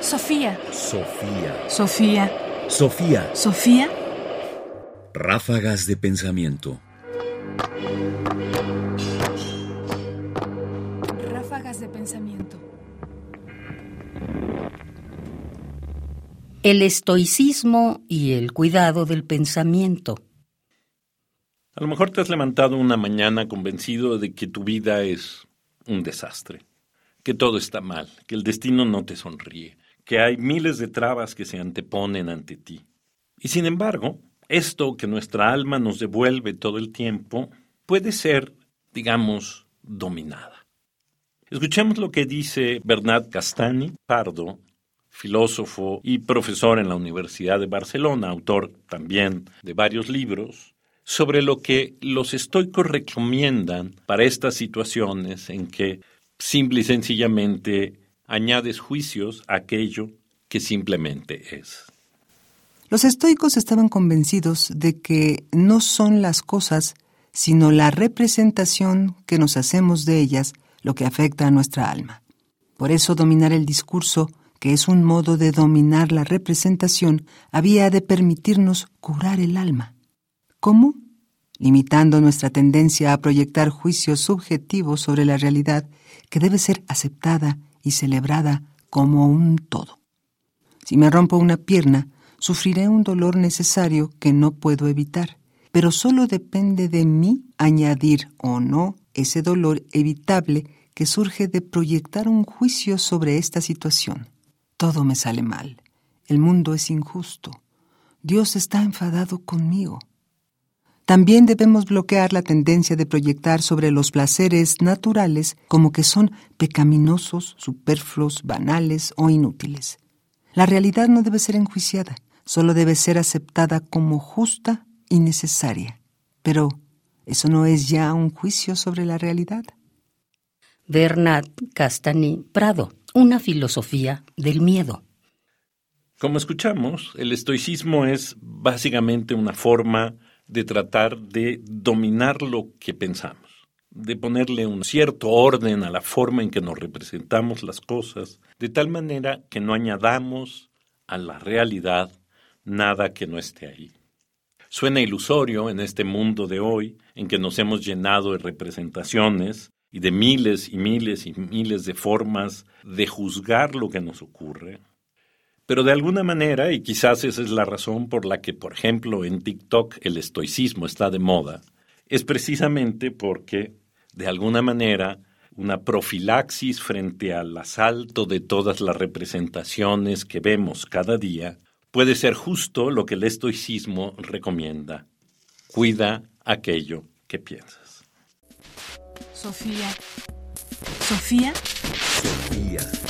Sofía. Sofía. Sofía. Sofía. Sofía. Ráfagas de pensamiento. Ráfagas de pensamiento. El estoicismo y el cuidado del pensamiento. A lo mejor te has levantado una mañana convencido de que tu vida es un desastre, que todo está mal, que el destino no te sonríe, que hay miles de trabas que se anteponen ante ti. Y sin embargo, esto que nuestra alma nos devuelve todo el tiempo puede ser, digamos, dominada. Escuchemos lo que dice Bernat Castani Pardo, filósofo y profesor en la Universidad de Barcelona, autor también de varios libros, sobre lo que los estoicos recomiendan para estas situaciones en que simple y sencillamente añades juicios a aquello que simplemente es. Los estoicos estaban convencidos de que no son las cosas, sino la representación que nos hacemos de ellas lo que afecta a nuestra alma. Por eso dominar el discurso, que es un modo de dominar la representación, había de permitirnos curar el alma. ¿Cómo? Limitando nuestra tendencia a proyectar juicios subjetivos sobre la realidad que debe ser aceptada y celebrada como un todo. Si me rompo una pierna, sufriré un dolor necesario que no puedo evitar, pero solo depende de mí añadir o no ese dolor evitable que surge de proyectar un juicio sobre esta situación. Todo me sale mal. El mundo es injusto. Dios está enfadado conmigo. También debemos bloquear la tendencia de proyectar sobre los placeres naturales como que son pecaminosos, superfluos, banales o inútiles. La realidad no debe ser enjuiciada, solo debe ser aceptada como justa y necesaria. Pero, ¿eso no es ya un juicio sobre la realidad? Bernat Castani Prado, una filosofía del miedo. Como escuchamos, el estoicismo es básicamente una forma de tratar de dominar lo que pensamos, de ponerle un cierto orden a la forma en que nos representamos las cosas, de tal manera que no añadamos a la realidad nada que no esté ahí. Suena ilusorio en este mundo de hoy, en que nos hemos llenado de representaciones y de miles y miles y miles de formas de juzgar lo que nos ocurre, pero de alguna manera, y quizás esa es la razón por la que, por ejemplo, en TikTok el estoicismo está de moda, es precisamente porque, de alguna manera, una profilaxis frente al asalto de todas las representaciones que vemos cada día puede ser justo lo que el estoicismo recomienda. Cuida aquello que piensas. Sofía. Sofía. Sofía.